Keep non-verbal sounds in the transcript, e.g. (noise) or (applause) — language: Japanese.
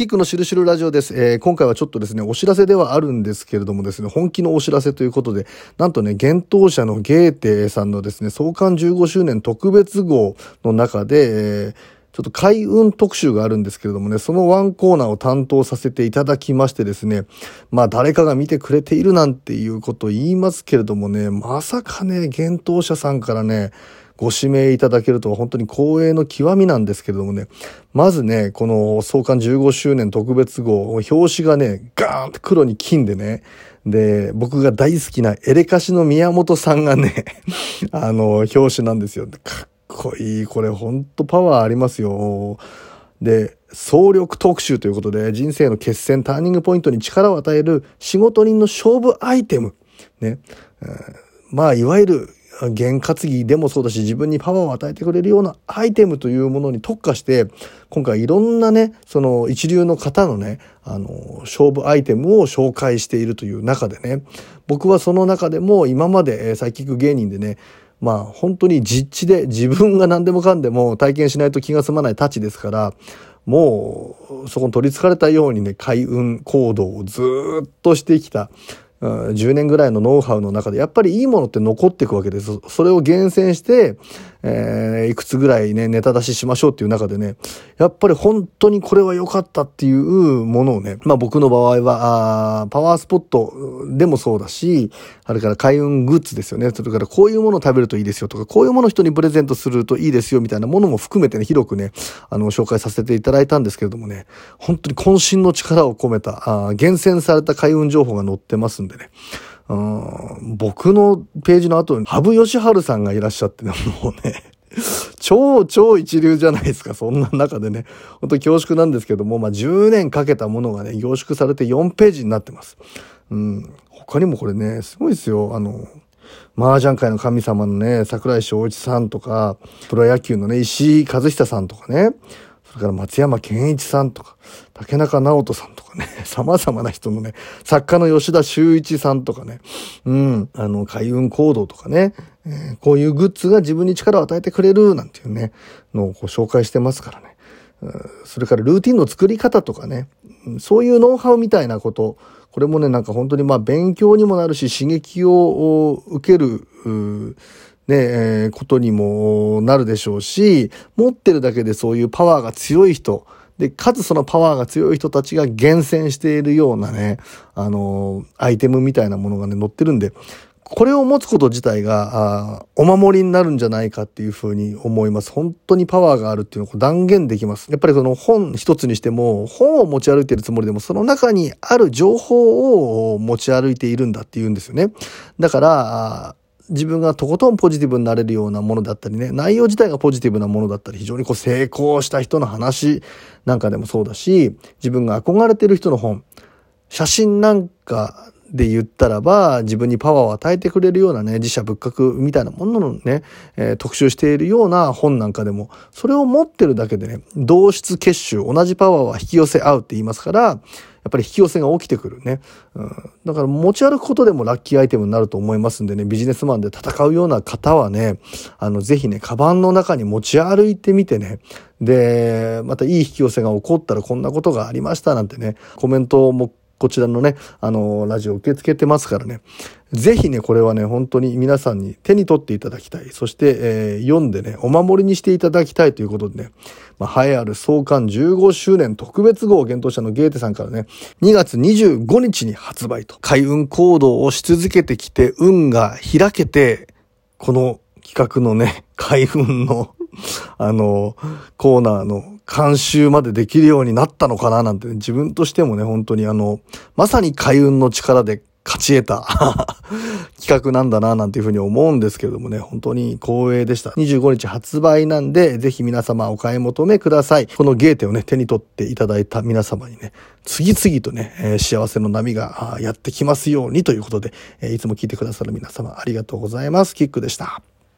キックのしるしるラジオです。えー、今回はちょっとですね、お知らせではあるんですけれどもですね、本気のお知らせということで、なんとね、幻冬者のゲーテさんのですね、創刊15周年特別号の中で、えーちょっと開運特集があるんですけれどもね、そのワンコーナーを担当させていただきましてですね、まあ誰かが見てくれているなんていうことを言いますけれどもね、まさかね、幻冬者さんからね、ご指名いただけると本当に光栄の極みなんですけれどもね、まずね、この創刊15周年特別号、表紙がね、ガーンって黒に金でね、で、僕が大好きなエレカシの宮本さんがね、(laughs) あの、表紙なんですよ。かっこいい。これほんとパワーありますよ。で、総力特集ということで、人生の決戦、ターニングポイントに力を与える仕事人の勝負アイテム。ね。まあ、いわゆる験担ぎでもそうだし自分にパワーを与えてくれるようなアイテムというものに特化して今回いろんなねその一流の方のねあの勝負アイテムを紹介しているという中でね僕はその中でも今までサイキック芸人でねまあ本当に実地で自分が何でもかんでも体験しないと気が済まないたちですからもうそこに取り憑かれたようにね開運行動をずっとしてきた10年ぐらいのノウハウの中でやっぱりいいものって残っていくわけです。それを厳選して、えー、いくつぐらいね、ネタ出ししましょうっていう中でね、やっぱり本当にこれは良かったっていうものをね、まあ僕の場合は、あパワースポットでもそうだし、あれから開運グッズですよね。それからこういうものを食べるといいですよとか、こういうものを人にプレゼントするといいですよみたいなものも含めてね、広くね、あの、紹介させていただいたんですけれどもね、本当に渾身の力を込めた、あ厳選された開運情報が載ってますんでね。うん僕のページの後に、羽生善治さんがいらっしゃってね、もうね、超超一流じゃないですか。そんな中でね、本当恐縮なんですけども、まあ、10年かけたものがね、凝縮されて4ページになってます。うん。他にもこれね、すごいですよ。あの、麻雀界の神様のね、桜井翔一さんとか、プロ野球のね、石井和久さんとかね、それから松山健一さんとか、竹中直人さんとかね、(laughs) 様々な人のね、作家の吉田修一さんとかね、うん、あの、開運行動とかね、えー、こういうグッズが自分に力を与えてくれるなんていうね、のをこう紹介してますからね。それからルーティンの作り方とかね、そういうノウハウみたいなこと、これもね、なんか本当にまあ勉強にもなるし、刺激を受ける、ね、えー、ことにもなるでしょうし、持ってるだけでそういうパワーが強い人、で、かつそのパワーが強い人たちが厳選しているようなね、あのー、アイテムみたいなものがね、載ってるんで、これを持つこと自体が、あお守りになるんじゃないかっていうふうに思います。本当にパワーがあるっていうのを断言できます。やっぱりその本一つにしても、本を持ち歩いているつもりでも、その中にある情報を持ち歩いているんだっていうんですよね。だから、自分がとことんポジティブになれるようなものだったりね、内容自体がポジティブなものだったり、非常にこう成功した人の話なんかでもそうだし、自分が憧れてる人の本、写真なんかで言ったらば、自分にパワーを与えてくれるようなね、自社仏閣みたいなもののね、えー、特集しているような本なんかでも、それを持ってるだけでね、同質結集、同じパワーは引き寄せ合うって言いますから、やっぱり引き寄せが起きてくるね。うん、だから持ち歩くことでもラッキーアイテムになると思いますんでね、ビジネスマンで戦うような方はね、あの、ぜひね、カバンの中に持ち歩いてみてね、で、またいい引き寄せが起こったらこんなことがありましたなんてね、コメントもこちらのね、あの、ラジオ受け付けてますからね。ぜひね、これはね、本当に皆さんに手に取っていただきたい。そして、えー、読んでね、お守りにしていただきたいということでね、まあ、栄えある創刊15周年特別号幻冬者のゲーテさんからね、2月25日に発売と、開運行動をし続けてきて、運が開けて、この企画のね、開運のあの、コーナーの監修までできるようになったのかななんて、ね、自分としてもね、本当にあの、まさに開運の力で勝ち得た (laughs) 企画なんだななんていうふうに思うんですけれどもね、本当に光栄でした。25日発売なんで、ぜひ皆様お買い求めください。このゲーテをね、手に取っていただいた皆様にね、次々とね、えー、幸せの波がやってきますようにということで、えー、いつも聞いてくださる皆様ありがとうございます。キックでした。